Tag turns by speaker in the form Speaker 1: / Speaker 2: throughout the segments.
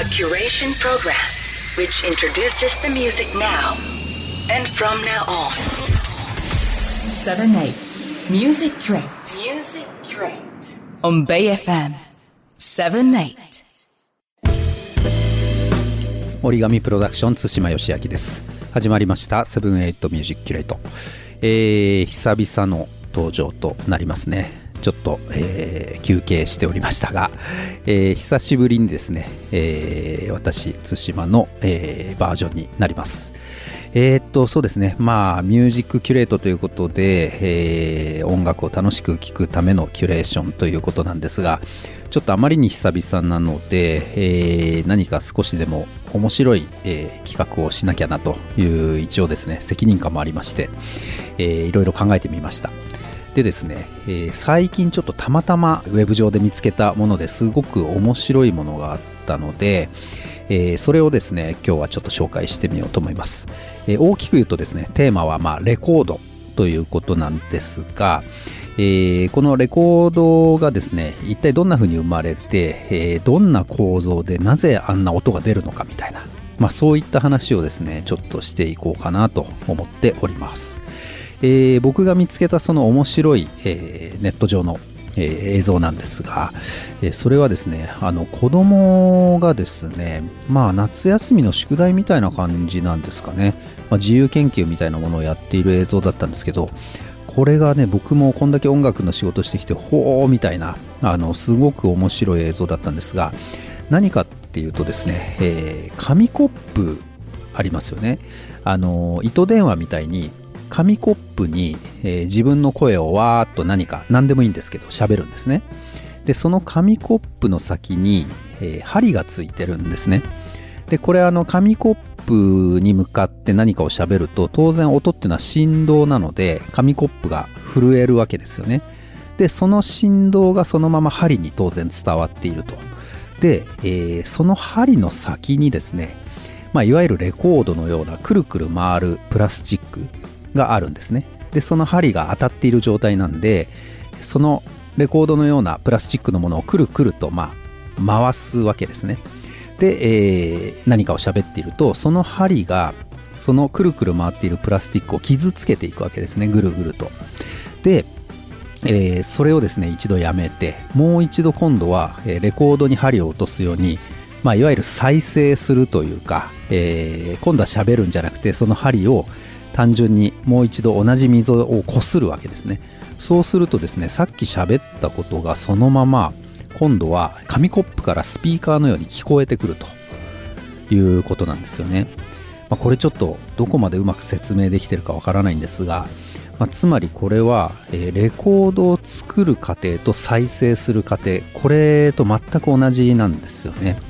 Speaker 1: A curation program which introduces the music now and from now on.
Speaker 2: 7 8
Speaker 1: Musicurate Musicurate.
Speaker 2: on Bay FM 7 8
Speaker 3: origami PRODUCTIONS 対馬芳昭です始まりました Seven Eight Musicurate えー、久々の登場となりますねちょっと、えー休憩しておりましたが、えー久しぶりにですね、えー私対馬の、えバージョンになります。えーっとそうですね。まあミュージックキュレートということで、えー音楽を楽しく聴くためのキュレーションということなんですがちょっとあまりに久々なので、えー何か少しでも面白い、えー企画をしなきゃなという一応ですね責任感もありまして、えーいろいろ考えてみました。でですね、えー最近ちょっとたまたまウェブ上で見つけたものですごく面白いものがあったので、えーそれをですね今日はちょっと紹介してみようと思います、えー大きく言うとですねテーマはまあレコードということなんですが、えーこのレコードがですね一体どんな風に生まれて、えーどんな構造でなぜあんな音が出るのかみたいな、まあ、そういった話をですねちょっとしていこうかなと思っております。えー僕が見つけたその面白い、えーネット上の、えー映像なんですが、えそれはですねあの子供がですねまあ夏休みの宿題みたいな感じなんですかね、まあ、自由研究みたいなものをやっている映像だったんですけどこれがね僕もこんだけ音楽の仕事してきてほーみたいなあのすごく面白い映像だったんですが何かっていうとですね、えー紙コップありますよね。あの糸電話みたいに紙コップに、えー自分の声をわーっと何か何でもいいんですけど喋るんですね。でその紙コップの先に、えー針がついてるんですね。でこれあの紙コップに向かって何かを喋ると当然音っていうのは振動なので紙コップが震えるわけですよね。でその振動がそのまま針に当然伝わっていると。で、えーその針の先にですねまあ、いわゆるレコードのようなくるくる回るプラスチックがあるんですね。でその針が当たっている状態なんでそのレコードのようなプラスチックのものをくるくるとまあ回すわけですね。で、えー何かを喋っているとその針がそのくるくる回っているプラスチックを傷つけていくわけですね。ぐるぐると。でえーそれをですね一度やめてもう一度今度は、レコードに針を落とすように、まあ、いわゆる再生するというか、えー今度は喋るんじゃなくてその針を単純にもう一度同じ溝をこするわけですね。そうするとですねさっき喋ったことがそのまま今度は紙コップからスピーカーのように聞こえてくるということなんですよね、まあ、これちょっとどこまでうまく説明できてるかわからないんですが、まあ、つまりこれは、レコードを作る過程と再生する過程これと全く同じなんですよね。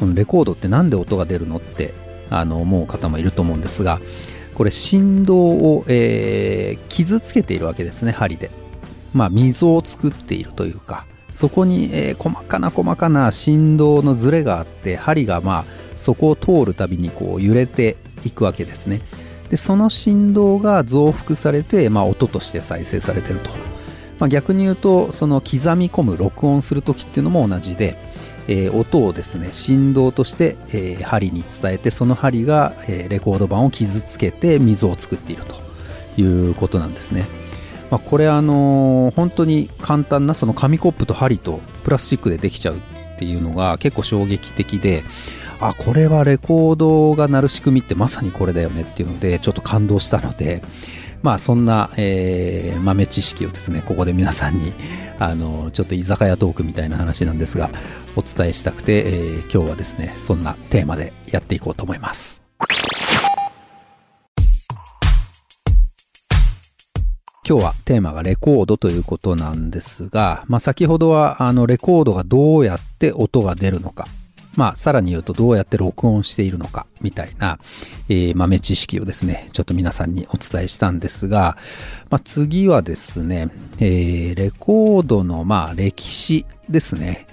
Speaker 3: このレコードってなんで音が出るのってあの思う方もいると思うんですがこれ振動を、えー傷つけているわけですね針で。まあ溝を作っているというかそこに、えー細かな細かな振動のズレがあって針がまあそこを通るたびにこう揺れていくわけですね。でその振動が増幅されて、まあ、音として再生されてると、まあ、逆に言うとその刻み込む録音する時っていうのも同じで、えー音をですね振動として、えー針に伝えてその針が、えーレコード盤を傷つけて溝を作っているということなんですね、まあ、これあのー本当に簡単なその紙コップと針とプラスチックでできちゃうっていうのが結構衝撃的であこれはレコードが鳴る仕組みってまさにこれだよねっていうのでちょっと感動したのでまあそんな、えー豆知識をですねここで皆さんに あのちょっと居酒屋トークみたいな話なんですがお伝えしたくて、えー今日はですねそんなテーマでやっていこうと思います。今日はテーマがレコードということなんですが、まあ、先ほどはあのレコードがどうやって音が出るのか、まあ、さらに言うとどうやって録音しているのかみたいな、えー豆知識をですね、ちょっと皆さんにお伝えしたんですが、まあ、次はですね、えーレコードのまあ歴史ですね。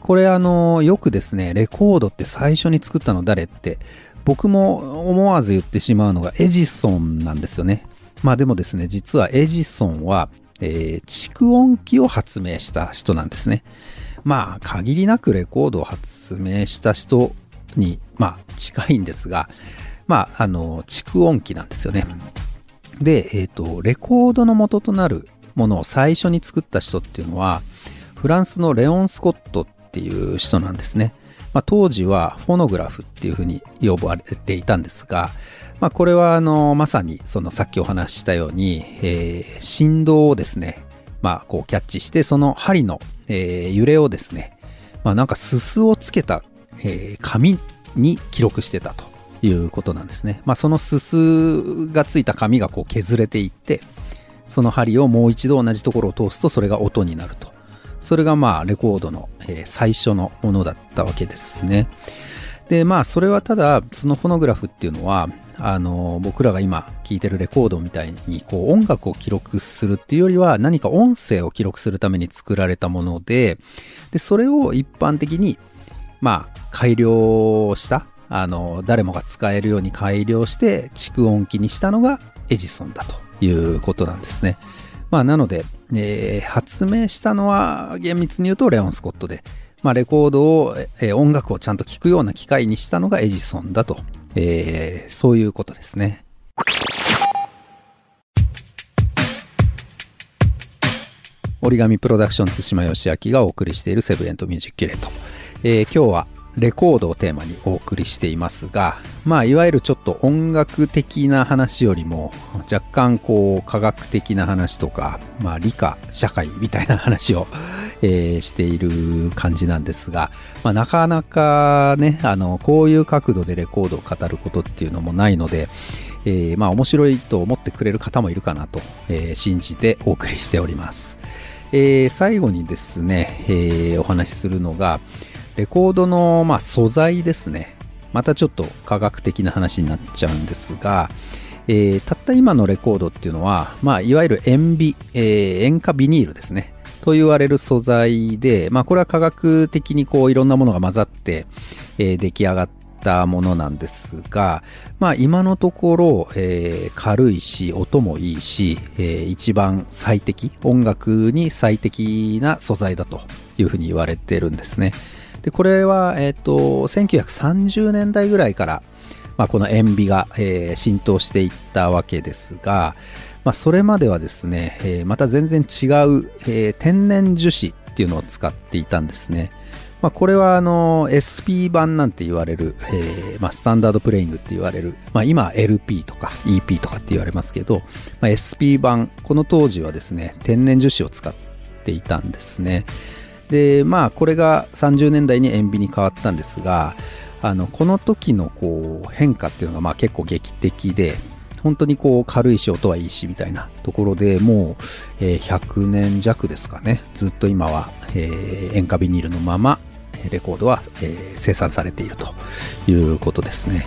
Speaker 3: これあの、よくですね、レコードって最初に作ったの誰って、僕も思わず言ってしまうのがエジソンなんですよね。まあでもですね、実はエジソンは、えー蓄音機を発明した人なんですね。まあ、限りなくレコードを発明した人に、まあ、近いんですが、まあ、あの、蓄音機なんですよね。で、えっ、ー、と、レコードの元となるものを最初に作った人っていうのは、フランスのレオン・スコットっていう人なんですね。まあ、当時はフォノグラフっていうふうに呼ばれていたんですが、まあ、これはあのまさにそのさっきお話ししたように、えー、振動をですね、まあ、こうキャッチしてその針の、えー、揺れをですね、まあ、なんかすすをつけた、えー、紙に記録してたということなんですね。まあ、そのすすがついた紙がこう削れていってその針をもう一度同じところを通すとそれが音になると。それがまあレコードの、え、最初のものだったわけですね。でまあそれはただそのフォノグラフっていうのはあの僕らが今聴いてるレコードみたいにこう音楽を記録するっていうよりは何か音声を記録するために作られたものででそれを一般的にまあ改良したあの誰もが使えるように改良して蓄音機にしたのがエジソンだということなんですね。まあなのでえー、発明したのは厳密に言うとレオン・スコットで、まあ、レコードを、えー、音楽をちゃんと聴くような機械にしたのがエジソンだと、えー、そういうことですね。折り紙プロダクション対馬義明がお送りしているセブンエントミュージックキュレート、えー、今日はレコードをテーマにお送りしていますが、まあ、いわゆるちょっと音楽的な話よりも、若干こう、科学的な話とか、まあ、理科、社会みたいな話を、えー、している感じなんですが、まあ、なかなかね、あの、こういう角度でレコードを語ることっていうのもないので、えー、まあ、面白いと思ってくれる方もいるかなと、えー、信じてお送りしております。えー、最後にですね、えー、お話しするのが、レコードの、まあ、素材ですね。またちょっと科学的な話になっちゃうんですが、えー、たった今のレコードっていうのは、まあ、いわゆる塩ビ、えー、塩化ビニールですね。と言われる素材で、まあ、これは科学的にこういろんなものが混ざって、えー、出来上がったものなんですが、まあ、今のところ、えー、軽いし、音もいいし、えー、一番最適、音楽に最適な素材だというふうに言われてるんですね。で、これは、えっ、ー、と、1930年代ぐらいから、まあ、この塩ビが、えー、浸透していったわけですが、まあ、それまではですね、えー、また全然違う、えー、天然樹脂っていうのを使っていたんですね。まあ、これはあの SP 版なんて言われる、えーまあ、スタンダードプレイングって言われる、まあ、今 LP とか EP とかって言われますけど、まあ、SP 版この当時はですね天然樹脂を使っていたんですね。でまあこれが30年代に塩ビに変わったんですがあのこの時のこう変化っていうのがまあ結構劇的で本当にこう軽いし音はいいしみたいなところでもう、え、100年弱ですかね。ずっと今は、塩化ビニールのままレコードは、生産されているということですね、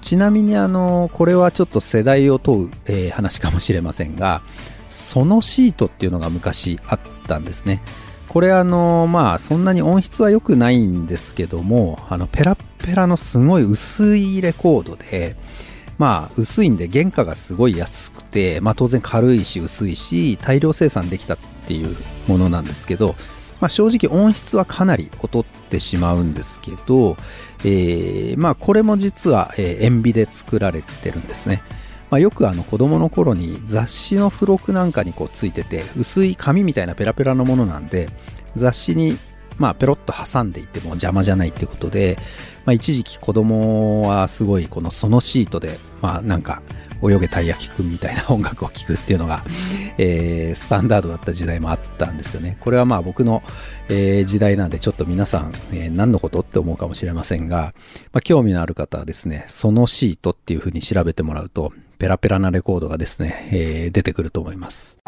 Speaker 3: ちなみにあのこれはちょっと世代を問う、話かもしれませんがそのシートっていうのが昔あったんですね。これあのまあそんなに音質は良くないんですけどもあのペラペラのすごい薄いレコードでまあ薄いんで原価がすごい安くてまあ当然軽いし薄いし大量生産できたっていうものなんですけどまあ、正直音質はかなり劣ってしまうんですけど、えー、まあこれも実は、塩ビで作られてるんですね。まあ、よくあの子供の頃に雑誌の付録なんかにこうついてて薄い紙みたいなペラペラのものなんで雑誌にまあペロッと挟んでいても邪魔じゃないってことで、まあ、一時期子供はすごいこのそのシートでまあなんか泳げたい焼きくんみたいな音楽を聴くっていうのが、えー、スタンダードだった時代もあったんですよね。これはまあ僕の、えー、時代なんでちょっと皆さん、えー、何のことって思うかもしれませんが、まあ、興味のある方はですね、そのシートっていう風に調べてもらうと、ペラペラなレコードがですね、えー、出てくると思います。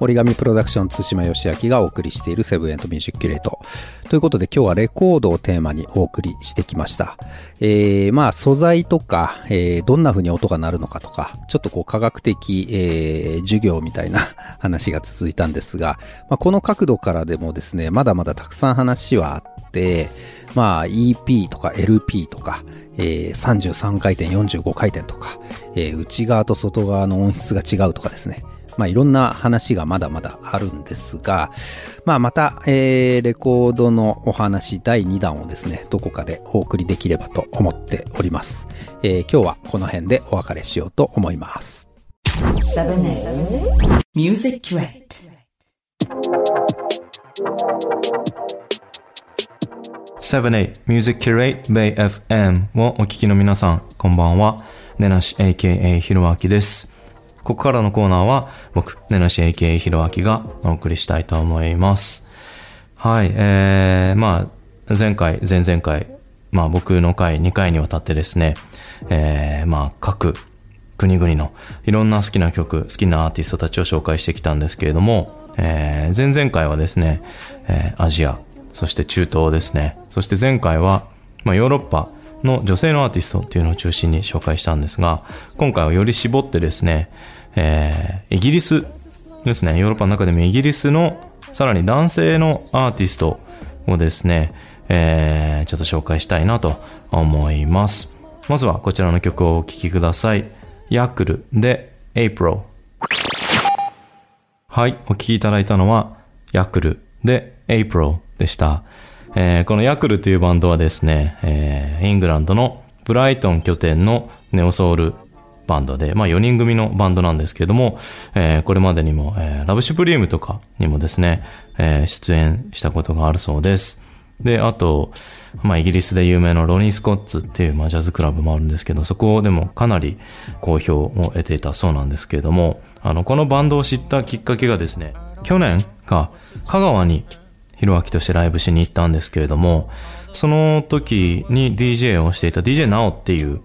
Speaker 3: 折り紙プロダクション津島義明がお送りしているセブンエントミュージックキュレート。ということで今日はレコードをテーマにお送りしてきました。えー、まあ素材とか、えー、どんな風に音が鳴るのかとか、ちょっとこう科学的、えー、授業みたいな 話が続いたんですが、まあ、この角度からでもですね、まだまだたくさん話はあって、まあ EP とか LP とか、えー、33回転、45回転とか、えー、内側と外側の音質が違うとかですね。まあ、いろんな話がまだまだあるんですが、まあ、また、えー、レコードのお話第2弾をですね、どこかでお送りできればと思っております。えー、今日はこの辺でお別れしようと思います。Music Crate
Speaker 4: 78 Music Curate Bay FM をお聞きの皆さん、こんばんは。ねなし AKA ひろあきです。ここからのコーナーは僕、ねなし AKA ひろあきがお送りしたいと思います。はい、えー、まあ、前回、前々回、まあ僕の回2回にわたってですね、えー、まあ各国々のいろんな好きな曲、好きなアーティストたちを紹介してきたんですけれども、えー、前々回はですね、えー、アジア、そして中東ですね、そして前回は、まあヨーロッパ、の女性のアーティストっていうのを中心に紹介したんですが、今回はより絞ってですね、えー、イギリスですね、ヨーロッパの中でもイギリスのさらに男性のアーティストをですね、えー、ちょっと紹介したいなと思います。まずはこちらの曲をお聴きください。ヤクルで April。はい、お聴きいただいたのはヤクルで April でした。えー、このヤクルというバンドはですね、えー、イングランドのブライトン拠点のネオソウルバンドで、まあ4人組のバンドなんですけども、えー、これまでにも、えー、ラブシュプリームとかにもですね、えー、出演したことがあるそうです。で、あと、まあイギリスで有名なロニー・スコッツっていう、まあ、ジャズクラブもあるんですけど、そこでもかなり好評を得ていたそうなんですけれども、あの、このバンドを知ったきっかけがですね、去年か、香川にひろあきとしてライブしに行ったんですけれども、その時に DJ をしていた DJ ナオっていう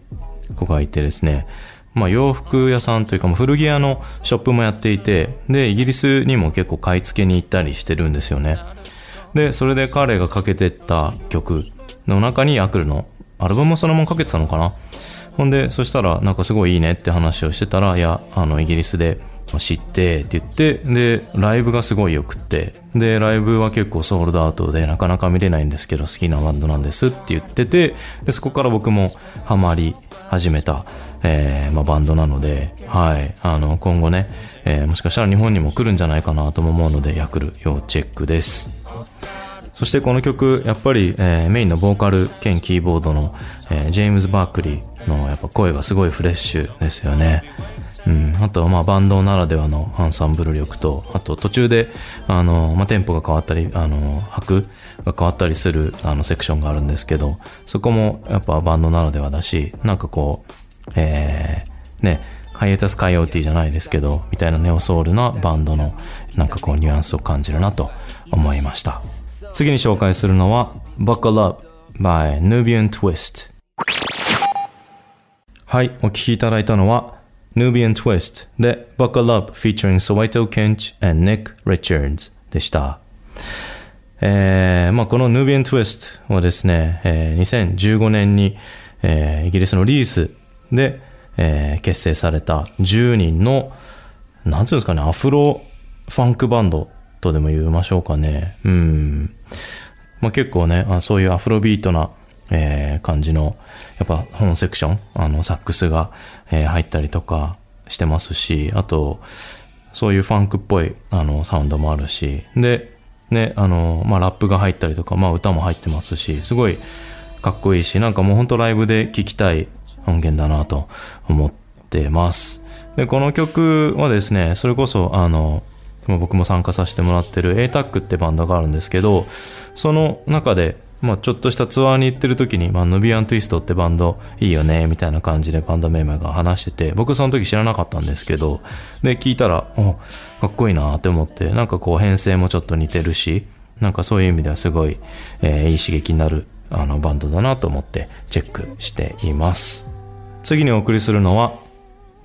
Speaker 4: 子がいてですね、まあ洋服屋さんというか古着屋のショップもやっていて、で、イギリスにも結構買い付けに行ったりしてるんですよね。で、それで彼がかけてった曲の中にヤクルのアルバムもそのままかけてたのかなほんで、そしたらなんかすごいいいねって話をしてたら、いや、あの、イギリスで知ってって言って、で、ライブがすごい良くって、で、ライブは結構ソールドアウトでなかなか見れないんですけど好きなバンドなんですって言ってて、で、そこから僕もハマり始めた、えー、まあバンドなので、はい、あの、今後ね、えー、もしかしたら日本にも来るんじゃないかなとも思うので、ヤクル要チェックです。そしてこの曲、やっぱり、えー、メインのボーカル兼キーボードの、えー、ジェームズ・バークリーのやっぱ声がすごいフレッシュですよね。うん、あとはまあバンドならではのアンサンブル力と、あと途中で、あの、まあ、テンポが変わったり、あの、拍が変わったりする、あの、セクションがあるんですけど、そこもやっぱバンドならではだし、なんかこう、えー、ね、ハイエタスカイオーティじゃないですけど、みたいなネオソウルなバンドの、なんかこう、ニュアンスを感じるなと思いました。次に紹介するのは、Buckle Up by Nubian Twist。はい、お聴きいただいたのは、Nubian Twist で Buckle Up featuring Soweto Kench and Nick Richards でした。えー、まあこの Nubian Twist はですね、えー、2015年に、えー、イギリスのリースで、えー、結成された10人の、なんつうんですかね、アフロファンクバンドとでも言いましょうかね。うん。まあ結構ね、あそういうアフロビートなえー、感じの、やっぱ本セクション、あの、サックスが、えー、入ったりとかしてますし、あと、そういうファンクっぽい、あの、サウンドもあるし、で、ね、あの、まあ、ラップが入ったりとか、まあ、歌も入ってますし、すごいかっこいいし、なんかもうほんとライブで聴きたい音源だなと思ってます。で、この曲はですね、それこそ、あの、僕も参加させてもらってる ATAC ってバンドがあるんですけど、その中で、まあ、ちょっとしたツアーに行ってる時に、まあ、ヌビアン・トゥイストってバンドいいよね、みたいな感じでバンドメンバーが話してて、僕その時知らなかったんですけど、で、聞いたら、お、かっこいいなって思って、なんかこう編成もちょっと似てるし、なんかそういう意味ではすごい、えー、いい刺激になる、あの、バンドだなと思ってチェックしています。次にお送りするのは、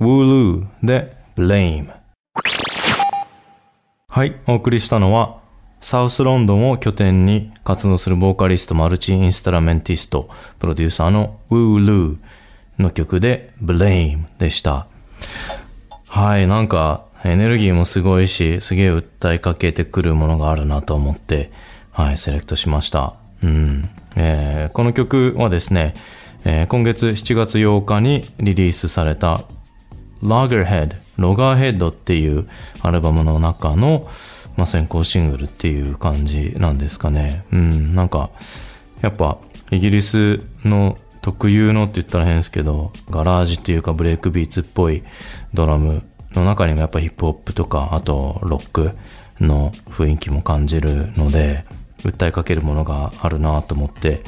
Speaker 4: Wooloo で Blame。はい、お送りしたのは、サウスロンドンを拠点に活動するボーカリストマルチインストラメンティスト、プロデューサーのウールーの曲で Blame でした。はい、なんかエネルギーもすごいし、すげえ訴えかけてくるものがあるなと思って、はい、セレクトしました。うん。えー、この曲はですね、えー、今月7月8日にリリースされた Loggerhead、ロガーヘッドっていうアルバムの中の、まあ、先行シングルっていう感じなんですかね。うん、なんか、やっぱ、イギリスの特有のって言ったら変ですけど、ガラージっていうかブレイクビーツっぽいドラムの中にもやっぱヒップホップとか、あとロックの雰囲気も感じるので、訴えかけるものがあるなと思って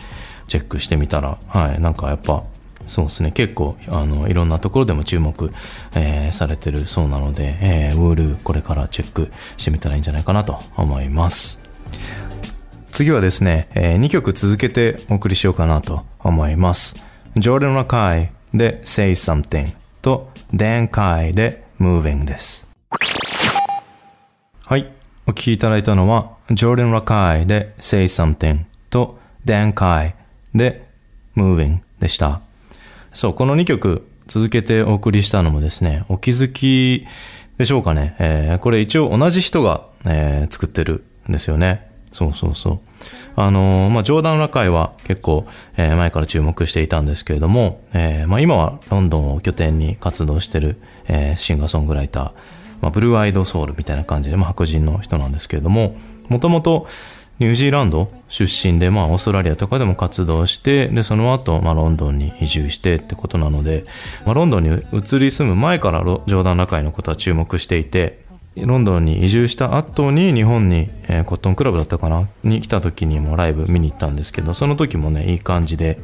Speaker 4: チェックしてみたら、はい、なんかやっぱそうですね。結構、あの、いろんなところでも注目、えー、されてるそうなので、えー、ウール、これからチェックしてみたらいいんじゃないかなと思います。次はですね、えー、2曲続けてお送りしようかなと思います。ジョーダン・ラカイで Say Something と Dan Kai で Moving です。はい。お聴きいただいたのは、ジョーダン・ラカイで Say Something と Dan Kai で Moving でした。そう、この2曲続けてお送りしたのもですね、お気づきでしょうかね。えー、これ一応同じ人が、えー、作ってるんですよね。そうそうそう。あのー、まあ、ジョーダン・ラカイは結構、えー、前から注目していたんですけれども、えー、まあ、今はロンドンを拠点に活動してる、えー、シンガーソングライター、まあ、ブルーアイドソウルみたいな感じで、まあ、白人の人なんですけれども、もともと、ニュージーランド？出身で、まあ、オーストラリアとかでも活動して、で、その後、まあ、ロンドンに移住してってことなので、まあ、ロンドンに移り住む前からジョーダン・ラカイのことは注目していて、ロンドンに移住した後に日本に、えー、コットンクラブだったかな？に来た時にもライブ見に行ったんですけど、その時もね、いい感じで、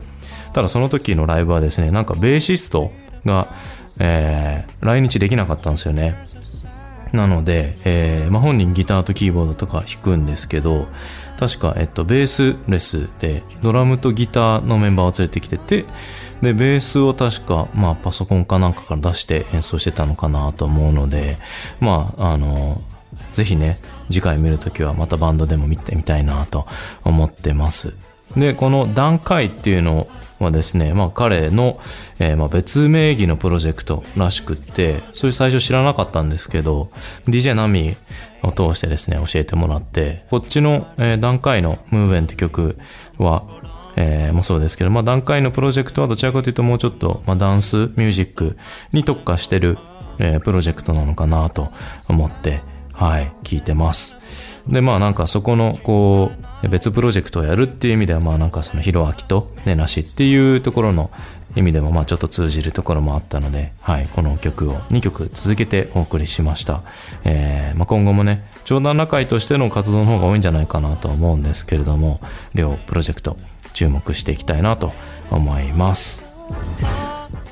Speaker 4: ただその時のライブはですね、なんかベーシストが、えー、来日できなかったんですよね。なので、えーまあ、本人ギターとキーボードとか弾くんですけど、確か、えっと、ベースレスで、ドラムとギターのメンバーを連れてきてて、で、ベースを確か、まあ、パソコンかなんかから出して演奏してたのかなと思うので、まあ、あの、ぜひね、次回見るときはまたバンドでも見てみたいなと思ってます。で、この段階っていうのはですね、まあ彼の、えー、まあ別名義のプロジェクトらしくって、それ最初知らなかったんですけど、DJ ナミを通してですね、教えてもらって、こっちの、えー、段階のムーブエンって曲は、えー、もそうですけど、まあ段階のプロジェクトはどちらかというともうちょっと、まあダンスミュージックに特化してる、えー、プロジェクトなのかなと思って、はい、聞いてます。で、まあなんかそこの、こう、別プロジェクトをやるっていう意味では、まあなんかそのヒロアキとネナシっていうところの意味でもまあちょっと通じるところもあったので、はい、この曲を2曲続けてお送りしました。えー、まあ今後もね、長男仲居としての活動の方が多いんじゃないかなと思うんですけれども、両プロジェクト注目していきたいなと思います。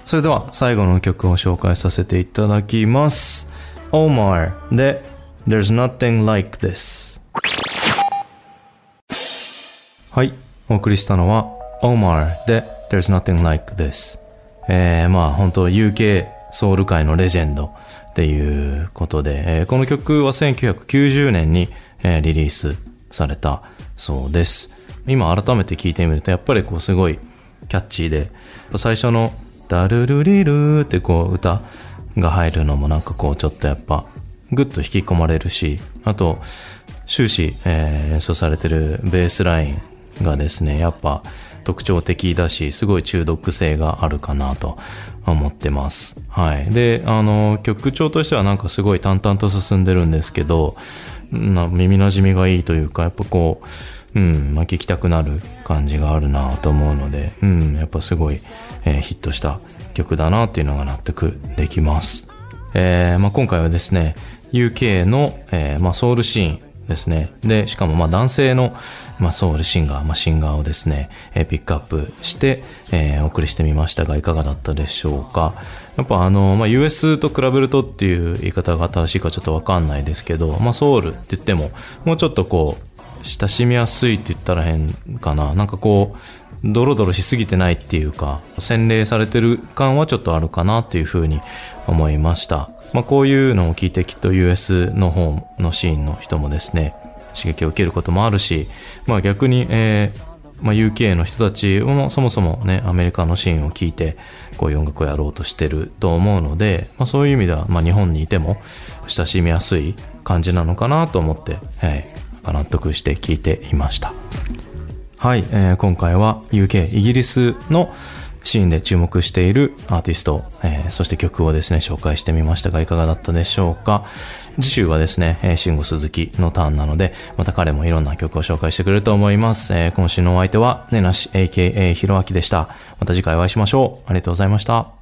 Speaker 4: それでは最後の曲を紹介させていただきます。Omar で There's nothing like this. はい。お送りしたのは Omar で There's nothing like this. えー、まあ本当 UK ソウル界のレジェンドっていうことで、えー、この曲は1990年に、えー、リリースされたそうです。今改めて聴いてみるとやっぱりこうすごいキャッチーで、最初のダルルリルってこう歌が入るのもなんかこうちょっとやっぱぐっと引き込まれるし、あと、終始、えー、演奏されてるベースラインがですね、やっぱ特徴的だし、すごい中毒性があるかなと思ってます。はい。で、あの、曲調としてはなんかすごい淡々と進んでるんですけど、な耳馴染みがいいというか、やっぱこう、うん、まあ、聞きたくなる感じがあるなと思うので、うん、やっぱすごい、えー、ヒットした曲だなっていうのが納得できます。えー、まあ、今回はですね、UK の、えー、まあ、ソウルシーンですね。で、しかもまあ男性の、まあ、ソウルシンガー、まあ、シンガーをですね、えー、ピックアップして、えー、お送りしてみましたが、いかがだったでしょうか。やっぱあの、まあ、US と比べるとっていう言い方が正しいかちょっとわかんないですけど、まあ、ソウルって言っても、もうちょっとこう、親しみやすいって言ったら変かな。なんかこう、ドロドロしすぎてないっていうか、洗礼されてる感はちょっとあるかなっていうふうに思いました。まあ、こういうのを聞いてきっと US の方のシーンの人もですね、刺激を受けることもあるし、まあ逆に、えー、まあ、UK の人たちもそもそもね、アメリカのシーンを聞いて、こういう音楽をやろうとしてると思うので、まあそういう意味では、まあ日本にいても親しみやすい感じなのかなと思って、はい、納得して聞いていました。はい、えー、今回は UK、イギリスの、シーンで注目しているアーティスト、えーそして曲をですね、紹介してみましたが、いかがだったでしょうか。次週はですね、えー、慎吾鈴木のターンなので、また彼もいろんな曲を紹介してくれると思います。えー今週のお相手は、ねなし、AKA ひろあきでした。また次回お会いしましょう。ありがとうございました。